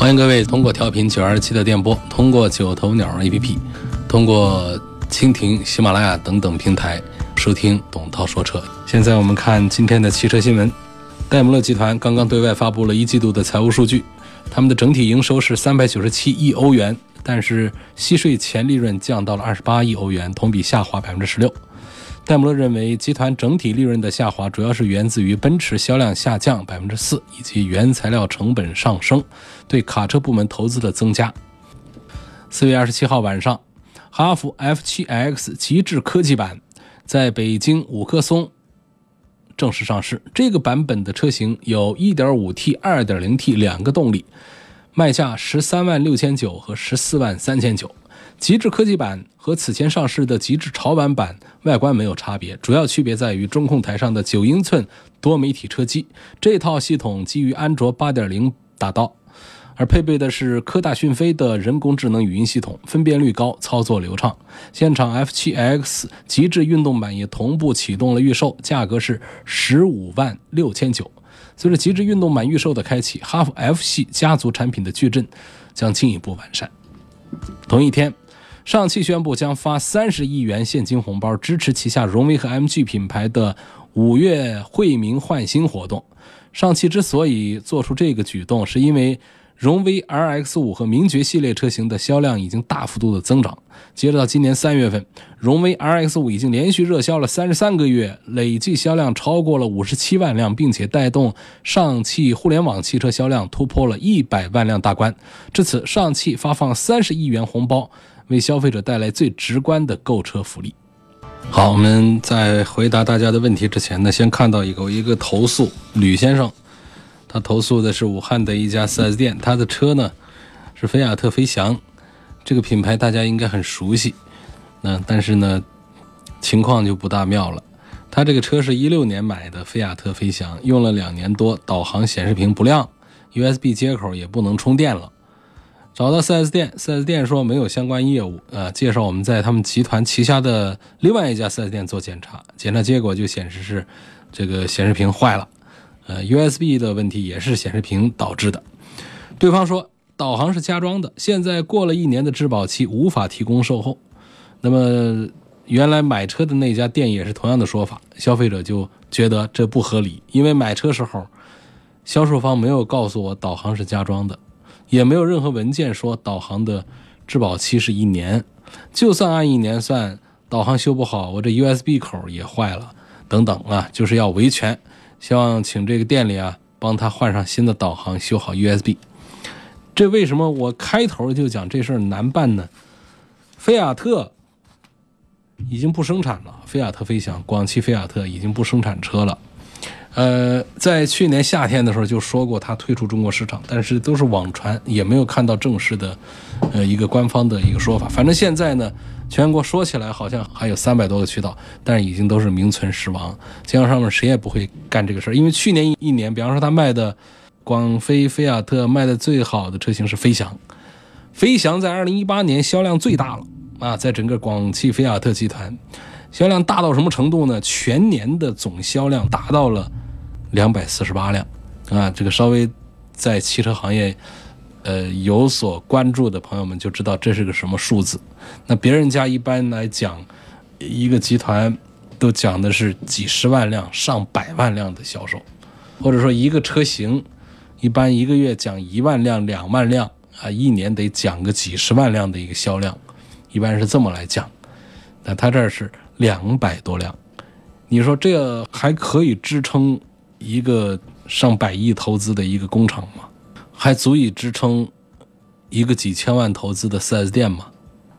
欢迎各位通过调频九二七的电波，通过九头鸟 APP，通过蜻蜓、喜马拉雅等等平台收听董涛说车。现在我们看今天的汽车新闻。戴姆勒集团刚刚对外发布了一季度的财务数据，他们的整体营收是三百九十七亿欧元，但是息税前利润降到了二十八亿欧元，同比下滑百分之十六。戴姆勒认为，集团整体利润的下滑主要是源自于奔驰销量下降百分之四，以及原材料成本上升，对卡车部门投资的增加。四月二十七号晚上，哈弗 F7X 极致科技版在北京五棵松正式上市。这个版本的车型有 1.5T、2.0T 两个动力，卖价十三万六千九和十四万三千九。极致科技版和此前上市的极致潮玩版外观没有差别，主要区别在于中控台上的九英寸多媒体车机。这套系统基于安卓8.0打造，而配备的是科大讯飞的人工智能语音系统，分辨率高，操作流畅。现场 F7X 极致运动版也同步启动了预售，价格是十五万六千九。随着极致运动版预售的开启，哈弗 F 系家族产品的矩阵将进一步完善。同一天。上汽宣布将发三十亿元现金红包，支持旗下荣威和 MG 品牌的五月惠民换新活动。上汽之所以做出这个举动，是因为荣威 RX5 和名爵系列车型的销量已经大幅度的增长。截止到今年三月份，荣威 RX5 已经连续热销了三十三个月，累计销量超过了五十七万辆，并且带动上汽互联网汽车销量突破了一百万辆大关。至此，上汽发放三十亿元红包。为消费者带来最直观的购车福利。好，我们在回答大家的问题之前呢，先看到一个一个投诉，吕先生，他投诉的是武汉的一家 4S 店，他的车呢是菲亚特飞翔，这个品牌大家应该很熟悉，那但是呢情况就不大妙了，他这个车是一六年买的菲亚特飞翔，用了两年多，导航显示屏不亮，USB 接口也不能充电了。找到 4S 店，4S 店说没有相关业务，呃，介绍我们在他们集团旗下的另外一家 4S 店做检查，检查结果就显示是这个显示屏坏了，呃，USB 的问题也是显示屏导致的。对方说导航是加装的，现在过了一年的质保期，无法提供售后。那么原来买车的那家店也是同样的说法，消费者就觉得这不合理，因为买车时候销售方没有告诉我导航是加装的。也没有任何文件说导航的质保期是一年，就算按一年算，导航修不好，我这 USB 口也坏了，等等啊，就是要维权，希望请这个店里啊帮他换上新的导航，修好 USB。这为什么我开头就讲这事儿难办呢？菲亚特已经不生产了，菲亚特飞翔，广汽菲亚特已经不生产车了。呃，在去年夏天的时候就说过它退出中国市场，但是都是网传，也没有看到正式的，呃，一个官方的一个说法。反正现在呢，全国说起来好像还有三百多个渠道，但是已经都是名存实亡。经销商们谁也不会干这个事儿，因为去年一年，比方说他卖的广飞菲亚特卖的最好的车型是飞翔，飞翔在二零一八年销量最大了啊，在整个广汽菲亚特集团。销量大到什么程度呢？全年的总销量达到了两百四十八辆，啊，这个稍微在汽车行业呃有所关注的朋友们就知道这是个什么数字。那别人家一般来讲，一个集团都讲的是几十万辆、上百万辆的销售，或者说一个车型一般一个月讲一万辆、两万辆啊，一年得讲个几十万辆的一个销量，一般是这么来讲。那他这是。两百多辆，你说这还可以支撑一个上百亿投资的一个工厂吗？还足以支撑一个几千万投资的 4S 店吗？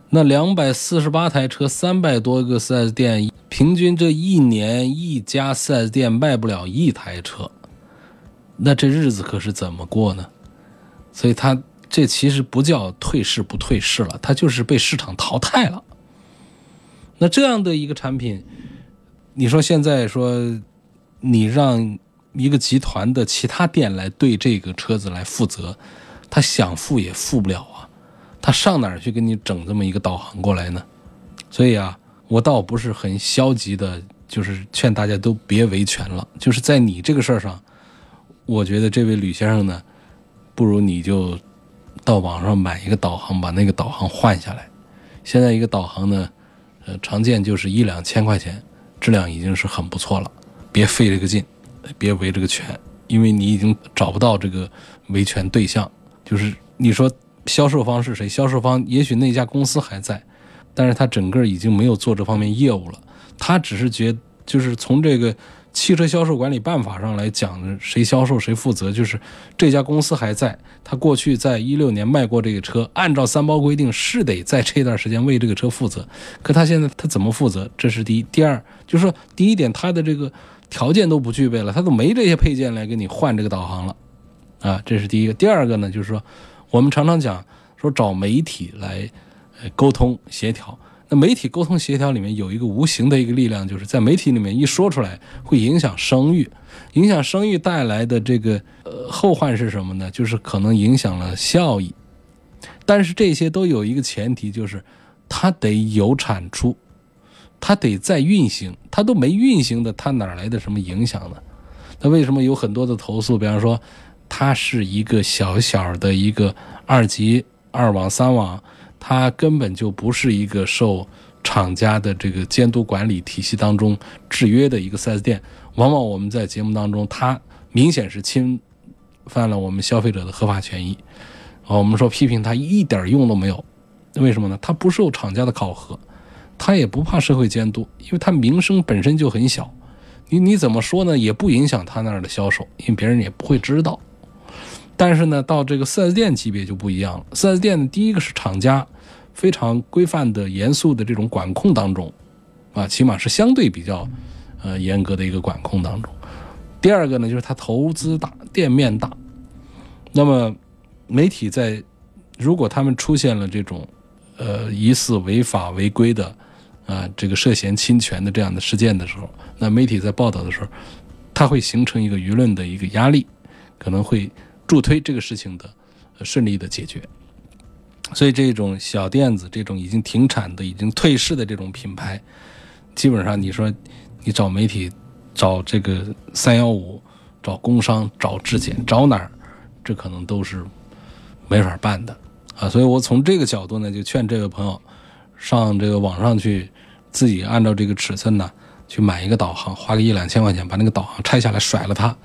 那两百四十八台车，三百多个 4S 店，平均这一年一家 4S 店卖不了一台车，那这日子可是怎么过呢？所以他这其实不叫退市不退市了，它就是被市场淘汰了。那这样的一个产品，你说现在说你让一个集团的其他店来对这个车子来负责，他想付也付不了啊，他上哪儿去给你整这么一个导航过来呢？所以啊，我倒不是很消极的，就是劝大家都别维权了。就是在你这个事儿上，我觉得这位吕先生呢，不如你就到网上买一个导航，把那个导航换下来。现在一个导航呢。呃，常见就是一两千块钱，质量已经是很不错了。别费这个劲，别维这个权，因为你已经找不到这个维权对象。就是你说销售方是谁？销售方也许那家公司还在，但是他整个已经没有做这方面业务了。他只是觉，就是从这个。汽车销售管理办法上来讲，谁销售谁负责，就是这家公司还在，他过去在一六年卖过这个车，按照三包规定是得在这段时间为这个车负责。可他现在他怎么负责？这是第一。第二就是说，第一点他的这个条件都不具备了，他都没这些配件来给你换这个导航了，啊，这是第一个。第二个呢，就是说我们常常讲说找媒体来沟通协调。那媒体沟通协调里面有一个无形的一个力量，就是在媒体里面一说出来，会影响声誉，影响声誉带来的这个呃后患是什么呢？就是可能影响了效益。但是这些都有一个前提，就是它得有产出，它得在运行，它都没运行的，它哪来的什么影响呢？那为什么有很多的投诉？比方说，它是一个小小的一个二级二网三网。它根本就不是一个受厂家的这个监督管理体系当中制约的一个 4S 店，往往我们在节目当中，它明显是侵犯了我们消费者的合法权益。啊，我们说批评它一点用都没有，为什么呢？它不受厂家的考核，他也不怕社会监督，因为他名声本身就很小。你你怎么说呢？也不影响他那儿的销售，因为别人也不会知道。但是呢，到这个 4S 店级别就不一样了。4S 店第一个是厂家非常规范的、严肃的这种管控当中，啊，起码是相对比较呃严格的一个管控当中。第二个呢，就是他投资大、店面大。那么媒体在如果他们出现了这种呃疑似违法违规的啊这个涉嫌侵权的这样的事件的时候，那媒体在报道的时候，它会形成一个舆论的一个压力，可能会。助推这个事情的顺利的解决，所以这种小店子、这种已经停产的、已经退市的这种品牌，基本上你说你找媒体、找这个三幺五、找工商、找质检、找哪儿，这可能都是没法办的啊。所以我从这个角度呢，就劝这位朋友上这个网上去，自己按照这个尺寸呢去买一个导航，花个一两千块钱把那个导航拆下来甩了它。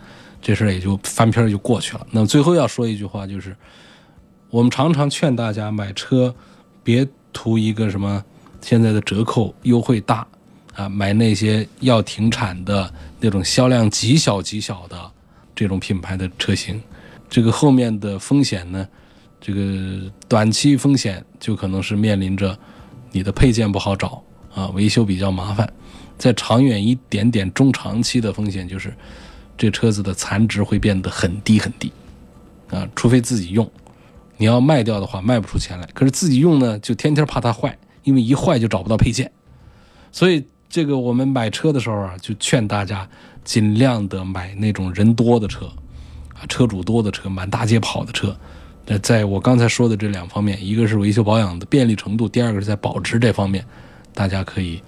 这事儿也就翻篇就过去了。那么最后要说一句话，就是我们常常劝大家买车，别图一个什么现在的折扣优惠大啊，买那些要停产的那种销量极小极小的这种品牌的车型。这个后面的风险呢，这个短期风险就可能是面临着你的配件不好找啊，维修比较麻烦。再长远一点点，中长期的风险就是。这车子的残值会变得很低很低，啊，除非自己用，你要卖掉的话卖不出钱来。可是自己用呢，就天天怕它坏，因为一坏就找不到配件。所以这个我们买车的时候啊，就劝大家尽量的买那种人多的车，啊，车主多的车，满大街跑的车。那在我刚才说的这两方面，一个是维修保养的便利程度，第二个是在保值这方面，大家可以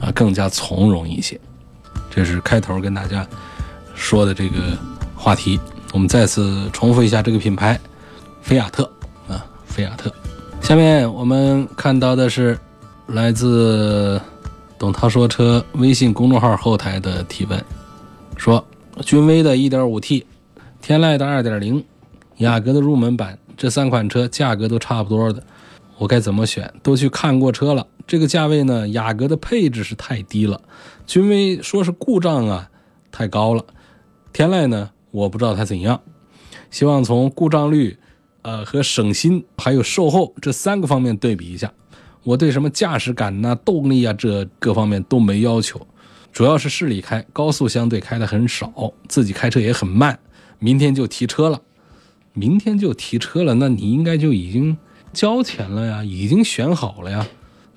啊更加从容一些。这是开头跟大家。说的这个话题，我们再次重复一下这个品牌，菲亚特啊，菲亚特。下面我们看到的是来自董涛说车微信公众号后台的提问，说君威的 1.5T、天籁的2.0、雅阁的入门版这三款车价格都差不多的，我该怎么选？都去看过车了，这个价位呢，雅阁的配置是太低了，君威说是故障啊太高了。天籁呢，我不知道它怎样，希望从故障率，呃和省心还有售后这三个方面对比一下。我对什么驾驶感呐、动力啊这各方面都没要求，主要是市里开，高速相对开的很少，自己开车也很慢。明天就提车了，明天就提车了，那你应该就已经交钱了呀，已经选好了呀，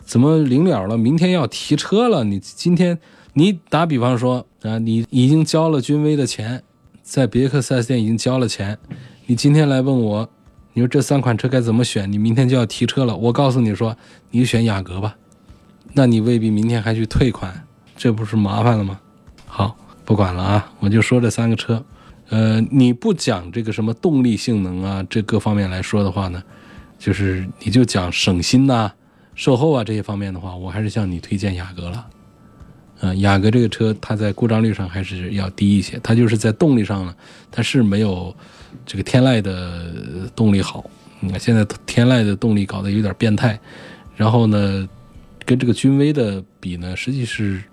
怎么临了了，明天要提车了？你今天你打比方说啊，你已经交了君威的钱，在别克 4S 店已经交了钱，你今天来问我，你说这三款车该怎么选？你明天就要提车了，我告诉你说，你选雅阁吧，那你未必明天还去退款，这不是麻烦了吗？好，不管了啊，我就说这三个车。呃，你不讲这个什么动力性能啊，这各方面来说的话呢，就是你就讲省心呐、售后啊这些方面的话，我还是向你推荐雅阁了。呃，雅阁这个车它在故障率上还是要低一些，它就是在动力上呢，它是没有这个天籁的动力好。你看现在天籁的动力搞得有点变态，然后呢，跟这个君威的比呢，实际是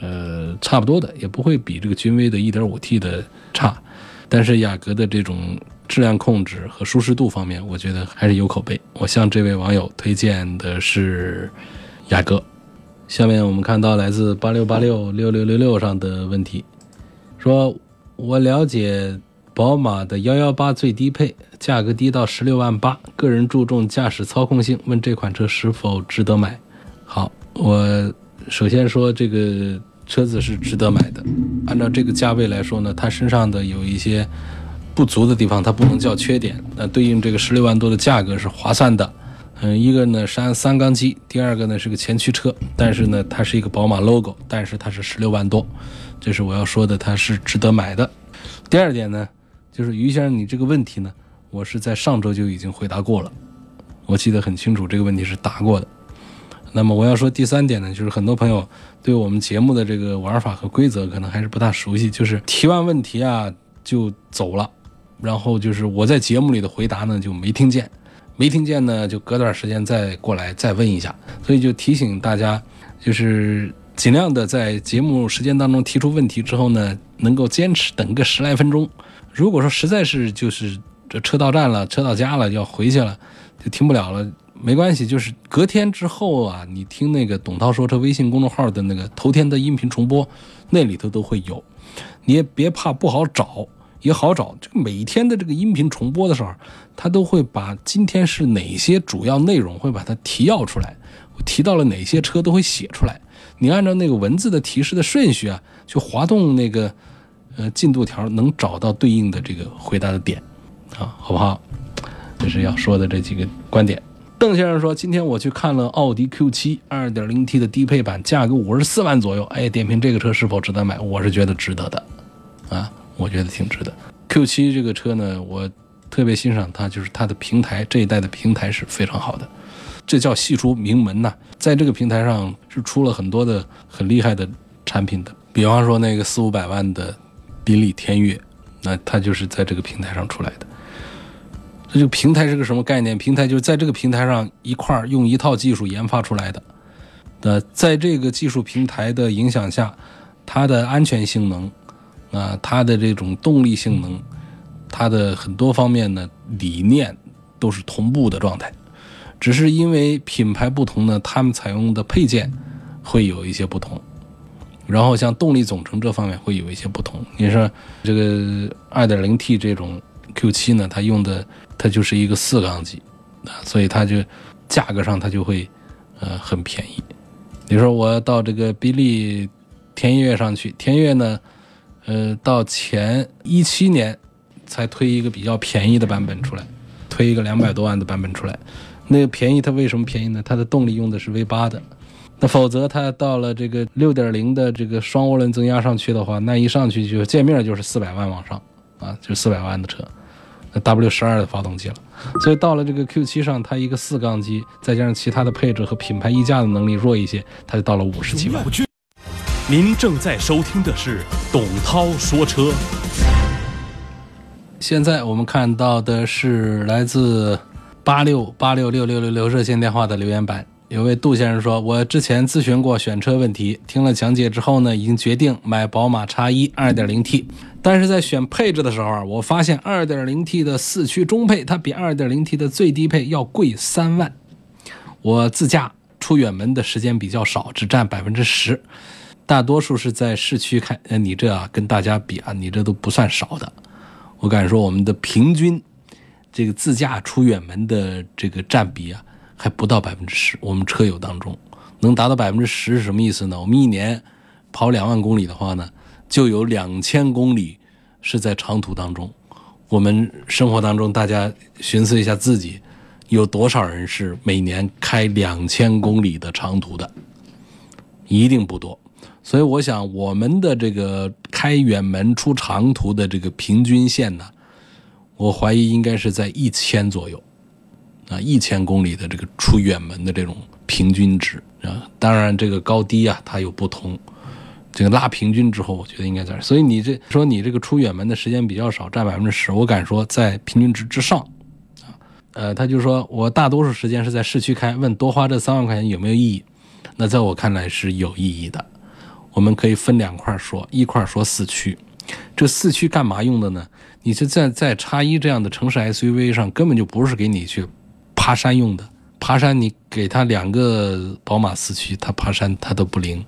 呃差不多的，也不会比这个君威的 1.5T 的差。但是雅阁的这种质量控制和舒适度方面，我觉得还是有口碑。我向这位网友推荐的是雅阁。下面我们看到来自八六八六六六六六上的问题，说我了解宝马的幺幺八最低配，价格低到十六万八，个人注重驾驶操控性，问这款车是否值得买？好，我首先说这个。车子是值得买的，按照这个价位来说呢，它身上的有一些不足的地方，它不能叫缺点。那对应这个十六万多的价格是划算的。嗯，一个呢是按三缸机，第二个呢是个前驱车，但是呢它是一个宝马 logo，但是它是十六万多，这是我要说的，它是值得买的。第二点呢，就是于先生你这个问题呢，我是在上周就已经回答过了，我记得很清楚，这个问题是答过的。那么我要说第三点呢，就是很多朋友对我们节目的这个玩法和规则可能还是不大熟悉，就是提完问题啊就走了，然后就是我在节目里的回答呢就没听见，没听见呢就隔段时间再过来再问一下，所以就提醒大家，就是尽量的在节目时间当中提出问题之后呢，能够坚持等个十来分钟。如果说实在是就是这车到站了，车到家了要回去了，就听不了了。没关系，就是隔天之后啊，你听那个董涛说车微信公众号的那个头天的音频重播，那里头都会有。你也别怕不好找，也好找。这个每天的这个音频重播的时候，他都会把今天是哪些主要内容会把它提要出来，提到了哪些车都会写出来。你按照那个文字的提示的顺序啊，去滑动那个呃进度条，能找到对应的这个回答的点啊，好不好？这是要说的这几个观点。邓先生说：“今天我去看了奥迪 Q7 2.0T 的低配版，价格五十四万左右。哎，点评这个车是否值得买？我是觉得值得的，啊，我觉得挺值得。Q7 这个车呢，我特别欣赏它，就是它的平台这一代的平台是非常好的，这叫系出名门呐。在这个平台上是出了很多的很厉害的产品的，比方说那个四五百万的宾利天越，那它就是在这个平台上出来的。”这个平台是个什么概念？平台就是在这个平台上一块儿用一套技术研发出来的。呃，在这个技术平台的影响下，它的安全性能，啊，它的这种动力性能，它的很多方面呢理念都是同步的状态。只是因为品牌不同呢，他们采用的配件会有一些不同。然后像动力总成这方面会有一些不同。你说这个 2.0T 这种 Q7 呢，它用的。它就是一个四缸机，啊，所以它就价格上它就会呃很便宜。你说我到这个宾利天越上去，天越呢，呃，到前一七年才推一个比较便宜的版本出来，推一个两百多万的版本出来。那个便宜它为什么便宜呢？它的动力用的是 V 八的，那否则它到了这个六点零的这个双涡轮增压上去的话，那一上去就见面就是四百万往上啊，就四百万的车。W 十二的发动机了，所以到了这个 Q 七上，它一个四缸机，再加上其他的配置和品牌溢价的能力弱一些，它就到了五十几万。您正在收听的是董涛说车。现在我们看到的是来自八六八六六六六六热线电话的留言板。有位杜先生说：“我之前咨询过选车问题，听了讲解之后呢，已经决定买宝马 X1 2.0T。但是在选配置的时候啊，我发现 2.0T 的四驱中配它比 2.0T 的最低配要贵三万。我自驾出远门的时间比较少，只占百分之十，大多数是在市区开。呃，你这啊跟大家比啊，你这都不算少的。我敢说我们的平均这个自驾出远门的这个占比啊，还不到百分之十。我们车友当中能达到百分之十是什么意思呢？我们一年跑两万公里的话呢，就有两千公里是在长途当中。我们生活当中，大家寻思一下自己有多少人是每年开两千公里的长途的？一定不多。所以我想，我们的这个开远门出长途的这个平均线呢，我怀疑应该是在一千左右，啊，一千公里的这个出远门的这种平均值啊。当然，这个高低啊，它有不同。这个拉平均之后，我觉得应该在。所以你这说你这个出远门的时间比较少，占百分之十，我敢说在平均值之上，啊，呃，他就说我大多数时间是在市区开，问多花这三万块钱有没有意义？那在我看来是有意义的。我们可以分两块说，一块说四驱，这四驱干嘛用的呢？你是在在叉一这样的城市 SUV 上，根本就不是给你去爬山用的。爬山你给他两个宝马四驱，他爬山他都不灵。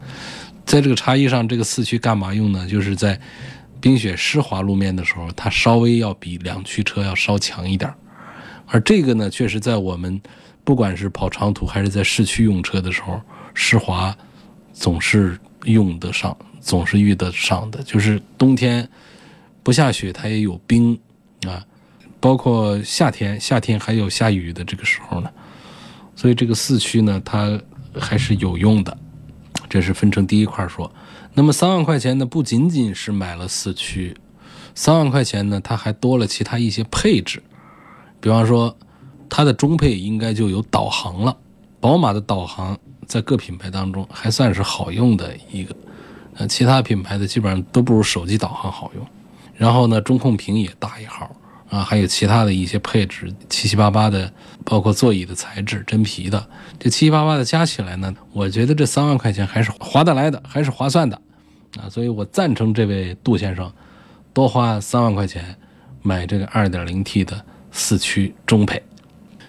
在这个差异上，这个四驱干嘛用呢？就是在冰雪湿滑路面的时候，它稍微要比两驱车要稍强一点。而这个呢，确实在我们不管是跑长途还是在市区用车的时候，湿滑总是。用得上，总是遇得上的。就是冬天不下雪，它也有冰啊。包括夏天，夏天还有下雨的这个时候呢。所以这个四驱呢，它还是有用的。这是分成第一块说。那么三万块钱呢，不仅仅是买了四驱，三万块钱呢，它还多了其他一些配置。比方说，它的中配应该就有导航了。宝马的导航。在各品牌当中还算是好用的一个，呃，其他品牌的基本上都不如手机导航好用。然后呢，中控屏也大一号啊，还有其他的一些配置，七七八八的，包括座椅的材质真皮的，这七七八八的加起来呢，我觉得这三万块钱还是划得来的，还是划算的啊。所以我赞成这位杜先生多花三万块钱买这个二点零 T 的四驱中配。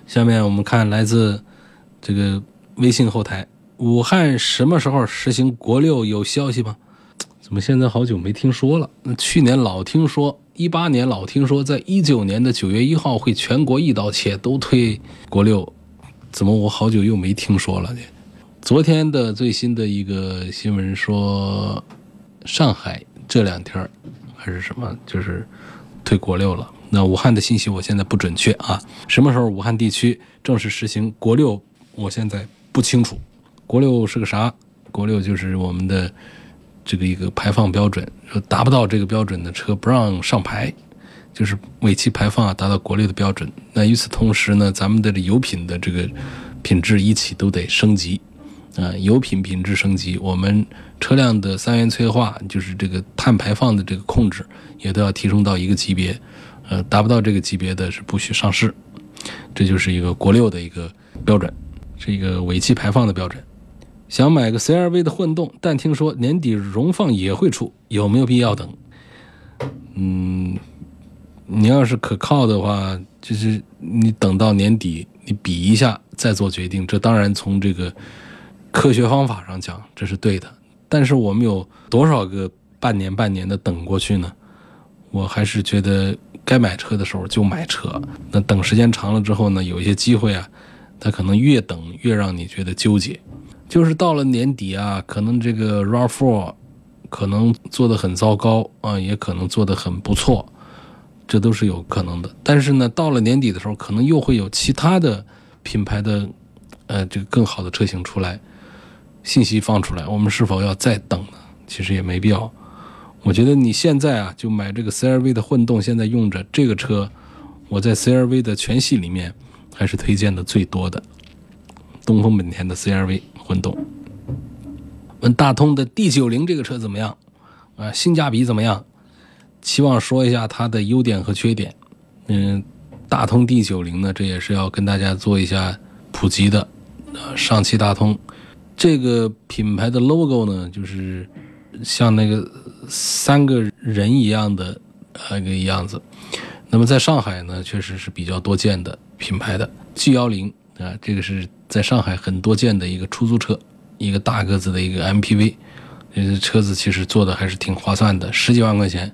下面我们看来自这个。微信后台，武汉什么时候实行国六？有消息吗？怎么现在好久没听说了？那去年老听说，一八年老听说，在一九年的九月一号会全国一刀切都推国六，怎么我好久又没听说了呢？昨天的最新的一个新闻说，上海这两天还是什么，就是推国六了。那武汉的信息我现在不准确啊，什么时候武汉地区正式实行国六？我现在。不清楚，国六是个啥？国六就是我们的这个一个排放标准，说达不到这个标准的车不让上牌，就是尾气排放啊达到国六的标准。那与此同时呢，咱们的这油品的这个品质一起都得升级啊，油品品质升级，我们车辆的三元催化，就是这个碳排放的这个控制也都要提升到一个级别，呃，达不到这个级别的是不许上市，这就是一个国六的一个标准。是一个尾气排放的标准。想买个 CRV 的混动，但听说年底荣放也会出，有没有必要等？嗯，你要是可靠的话，就是你等到年底，你比一下再做决定。这当然从这个科学方法上讲，这是对的。但是我们有多少个半年半年的等过去呢？我还是觉得该买车的时候就买车。那等时间长了之后呢，有一些机会啊。它可能越等越让你觉得纠结，就是到了年底啊，可能这个 RAV4 可能做的很糟糕啊，也可能做的很不错，这都是有可能的。但是呢，到了年底的时候，可能又会有其他的品牌的呃这个更好的车型出来，信息放出来，我们是否要再等呢？其实也没必要。我觉得你现在啊，就买这个 CRV 的混动，现在用着这个车，我在 CRV 的全系里面。还是推荐的最多的，东风本田的 CRV 混动。问大通的 D90 这个车怎么样？啊，性价比怎么样？期望说一下它的优点和缺点。嗯，大通 D90 呢，这也是要跟大家做一下普及的。呃，上汽大通这个品牌的 logo 呢，就是像那个三个人一样的那个样子。那么在上海呢，确实是比较多见的。品牌的 G 幺零啊，这个是在上海很多见的一个出租车，一个大个子的一个 MPV，这车子其实做的还是挺划算的，十几万块钱。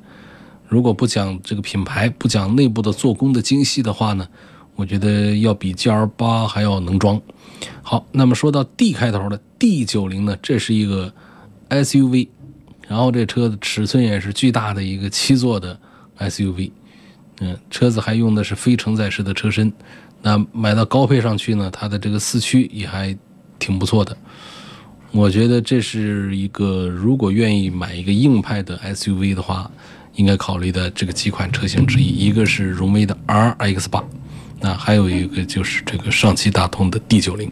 如果不讲这个品牌，不讲内部的做工的精细的话呢，我觉得要比 GL 八还要能装。好，那么说到 D 开头的 D 九零呢，这是一个 SUV，然后这车的尺寸也是巨大的一个七座的 SUV，嗯，车子还用的是非承载式的车身，那买到高配上去呢，它的这个四驱也还挺不错的。我觉得这是一个如果愿意买一个硬派的 SUV 的话，应该考虑的这个几款车型之一，一个是荣威的 RX 八。那还有一个就是这个上汽大通的 D 九零，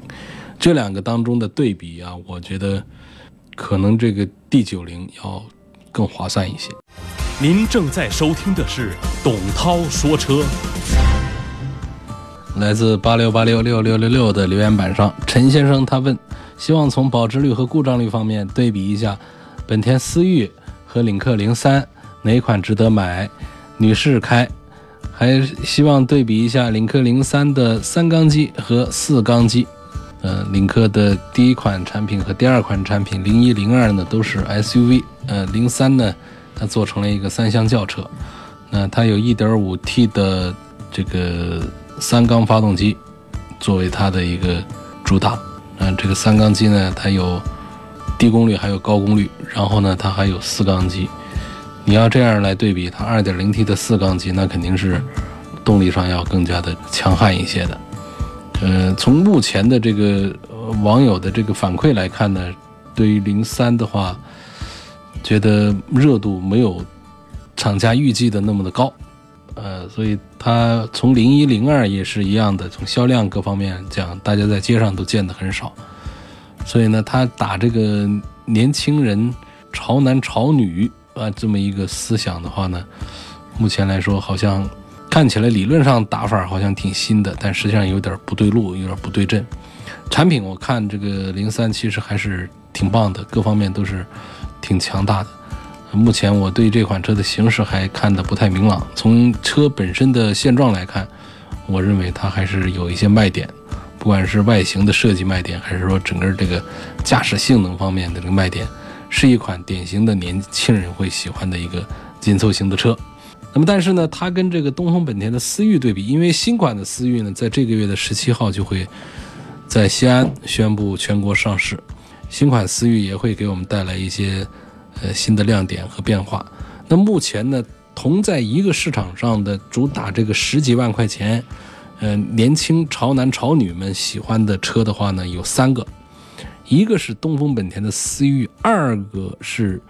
这两个当中的对比啊，我觉得可能这个 D 九零要更划算一些。您正在收听的是董涛说车。来自八六八六六六六六的留言板上，陈先生他问，希望从保值率和故障率方面对比一下本田思域和领克零三哪款值得买？女士开。还希望对比一下领克零三的三缸机和四缸机，呃，领克的第一款产品和第二款产品零一零二呢都是 SUV，呃，零三呢它做成了一个三厢轿车，那它有一点五 T 的这个三缸发动机作为它的一个主打，嗯，这个三缸机呢它有低功率还有高功率，然后呢它还有四缸机。你要这样来对比它 2.0T 的四缸机，那肯定是动力上要更加的强悍一些的。呃，从目前的这个网友的这个反馈来看呢，对于零三的话，觉得热度没有厂家预计的那么的高。呃，所以它从零一零二也是一样的，从销量各方面讲，大家在街上都见的很少。所以呢，它打这个年轻人潮男潮女。啊，这么一个思想的话呢，目前来说好像看起来理论上打法好像挺新的，但实际上有点不对路，有点不对阵。产品我看这个零三其实还是挺棒的，各方面都是挺强大的。目前我对这款车的形势还看得不太明朗。从车本身的现状来看，我认为它还是有一些卖点，不管是外形的设计卖点，还是说整个这个驾驶性能方面的这个卖点。是一款典型的年轻人会喜欢的一个紧凑型的车，那么但是呢，它跟这个东风本田的思域对比，因为新款的思域呢，在这个月的十七号就会在西安宣布全国上市，新款思域也会给我们带来一些呃新的亮点和变化。那目前呢，同在一个市场上的主打这个十几万块钱，呃，年轻潮男潮女们喜欢的车的话呢，有三个。一个是东风本田的思域，二个是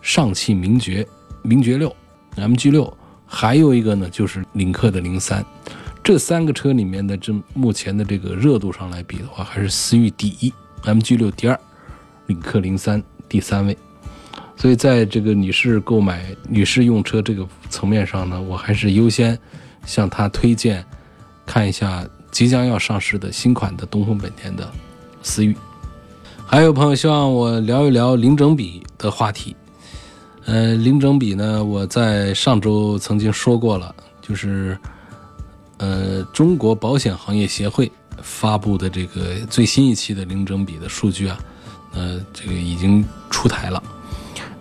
上汽名爵名爵六 MG 六，还有一个呢就是领克的零三。这三个车里面的这目前的这个热度上来比的话，还是思域第一，MG 六第二，领克零三第三位。所以在这个女士购买女士用车这个层面上呢，我还是优先向她推荐看一下即将要上市的新款的东风本田的思域。还有朋友希望我聊一聊零整比的话题。呃，零整比呢，我在上周曾经说过了，就是呃，中国保险行业协会发布的这个最新一期的零整比的数据啊，呃，这个已经出台了。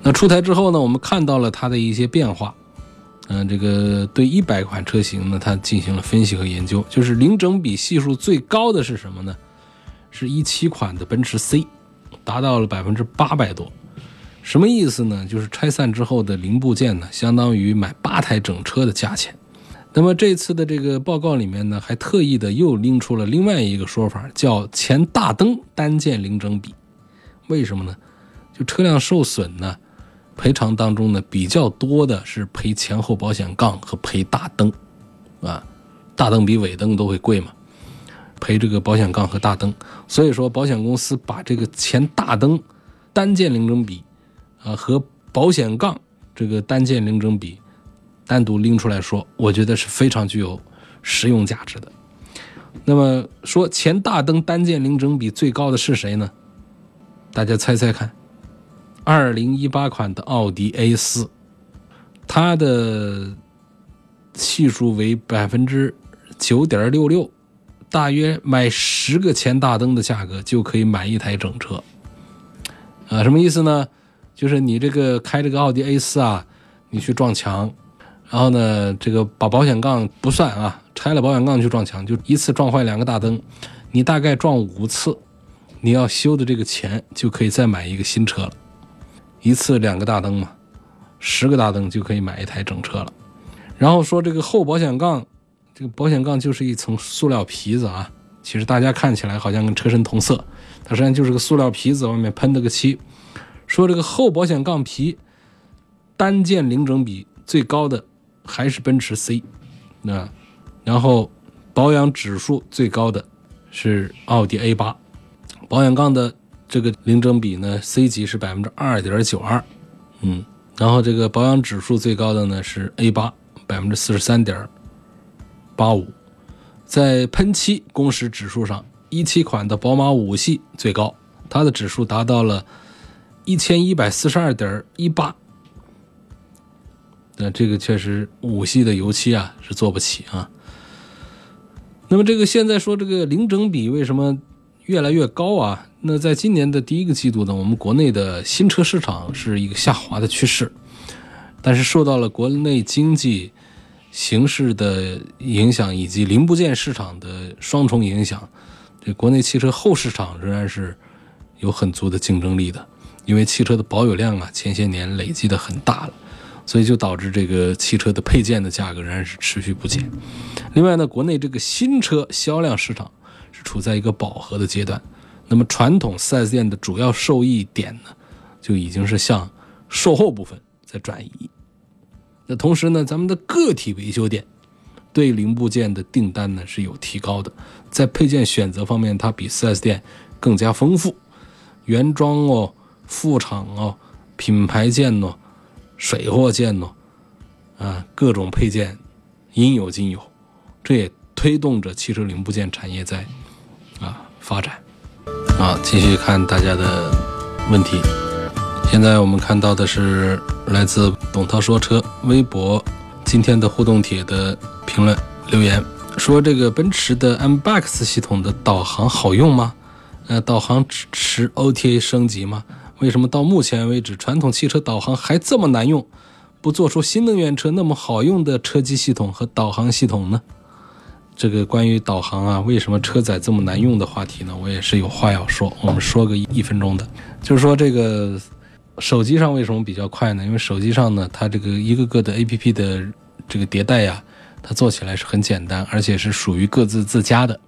那出台之后呢，我们看到了它的一些变化。嗯，这个对一百款车型呢，它进行了分析和研究，就是零整比系数最高的是什么呢？是一七款的奔驰 C，达到了百分之八百多，什么意思呢？就是拆散之后的零部件呢，相当于买八台整车的价钱。那么这次的这个报告里面呢，还特意的又拎出了另外一个说法，叫前大灯单件零整比。为什么呢？就车辆受损呢，赔偿当中呢比较多的是赔前后保险杠和赔大灯，啊，大灯比尾灯都会贵嘛。赔这个保险杠和大灯，所以说保险公司把这个前大灯单件零整比，啊和保险杠这个单件零整比单独拎出来说，我觉得是非常具有实用价值的。那么说前大灯单件零整比最高的是谁呢？大家猜猜看，二零一八款的奥迪 A 四，它的系数为百分之九点六六。大约买十个前大灯的价格就可以买一台整车，啊，什么意思呢？就是你这个开这个奥迪 A 四啊，你去撞墙，然后呢，这个把保险杠不算啊，拆了保险杠去撞墙，就一次撞坏两个大灯，你大概撞五次，你要修的这个钱就可以再买一个新车了。一次两个大灯嘛，十个大灯就可以买一台整车了。然后说这个后保险杠，这个保险杠就是一层塑料皮子啊，其实大家看起来好像跟车身同色，它实际上就是个塑料皮子，外面喷了个漆。说这个后保险杠皮单件零整比最高的还是奔驰 C，啊，然后保养指数最高的是奥迪 A 八，保险杠的。这个零整比呢，C 级是百分之二点九二，嗯，然后这个保养指数最高的呢是 A 八，百分之四十三点八五，在喷漆工时指数上，一七款的宝马五系最高，它的指数达到了一千一百四十二点一八，那这个确实五系的油漆啊是做不起啊。那么这个现在说这个零整比为什么越来越高啊？那在今年的第一个季度呢，我们国内的新车市场是一个下滑的趋势，但是受到了国内经济形势的影响以及零部件市场的双重影响，这国内汽车后市场仍然是有很足的竞争力的。因为汽车的保有量啊，前些年累积的很大了，所以就导致这个汽车的配件的价格仍然是持续不减。另外呢，国内这个新车销量市场处在一个饱和的阶段。那么传统 4S 店的主要受益点呢，就已经是向售后部分在转移。那同时呢，咱们的个体维修店对零部件的订单呢是有提高的，在配件选择方面，它比 4S 店更加丰富，原装哦、副厂哦、品牌件哦、水货件哦，啊，各种配件应有尽有，这也推动着汽车零部件产业在发展。啊，继续看大家的问题。现在我们看到的是来自董涛说车微博今天的互动帖的评论留言，说这个奔驰的 MBUX 系统的导航好用吗？呃，导航支持 OTA 升级吗？为什么到目前为止传统汽车导航还这么难用？不做出新能源车那么好用的车机系统和导航系统呢？这个关于导航啊，为什么车载这么难用的话题呢？我也是有话要说。我们说个一分钟的，就是说这个手机上为什么比较快呢？因为手机上呢，它这个一个个的 APP 的这个迭代呀，它做起来是很简单，而且是属于各自自家的。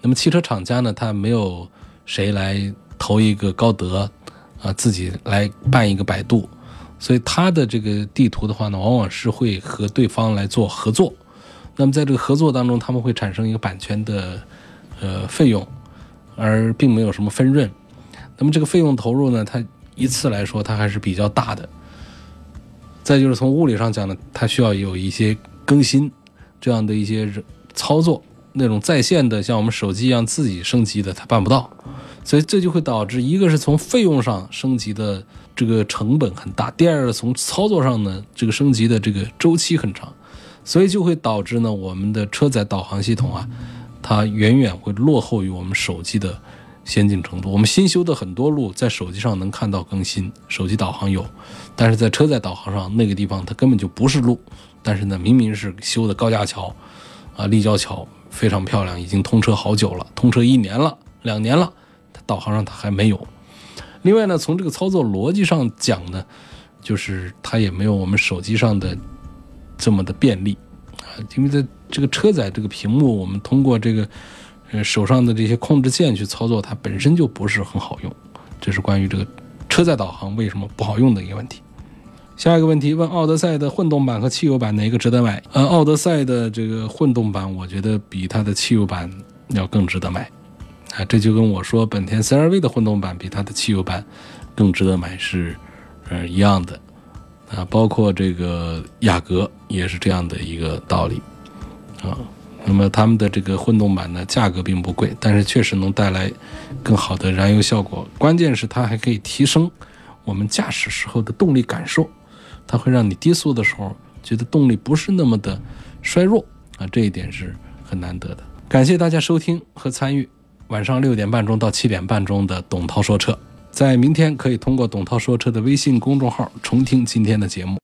那么汽车厂家呢，它没有谁来投一个高德啊，自己来办一个百度，所以它的这个地图的话呢，往往是会和对方来做合作。那么在这个合作当中，他们会产生一个版权的呃费用，而并没有什么分润。那么这个费用投入呢，它一次来说它还是比较大的。再就是从物理上讲呢，它需要有一些更新这样的一些操作，那种在线的像我们手机一样自己升级的，它办不到。所以这就会导致一个是从费用上升级的这个成本很大，第二个从操作上呢，这个升级的这个周期很长。所以就会导致呢，我们的车载导航系统啊，它远远会落后于我们手机的先进程度。我们新修的很多路在手机上能看到更新，手机导航有，但是在车载导航上那个地方它根本就不是路，但是呢，明明是修的高架桥，啊，立交桥非常漂亮，已经通车好久了，通车一年了、两年了，它导航上它还没有。另外呢，从这个操作逻辑上讲呢，就是它也没有我们手机上的。这么的便利啊！因为在这个车载这个屏幕，我们通过这个呃手上的这些控制键去操作，它本身就不是很好用。这是关于这个车载导航为什么不好用的一个问题。下一个问题问：奥德赛的混动版和汽油版哪个值得买？呃，奥德赛的这个混动版，我觉得比它的汽油版要更值得买啊！这就跟我说本田 CR-V 的混动版比它的汽油版更值得买是呃一样的。啊，包括这个雅阁也是这样的一个道理，啊，那么他们的这个混动版呢，价格并不贵，但是确实能带来更好的燃油效果。关键是它还可以提升我们驾驶时候的动力感受，它会让你低速的时候觉得动力不是那么的衰弱啊，这一点是很难得的。感谢大家收听和参与晚上六点半钟到七点半钟的董涛说车。在明天可以通过“董涛说车”的微信公众号重听今天的节目。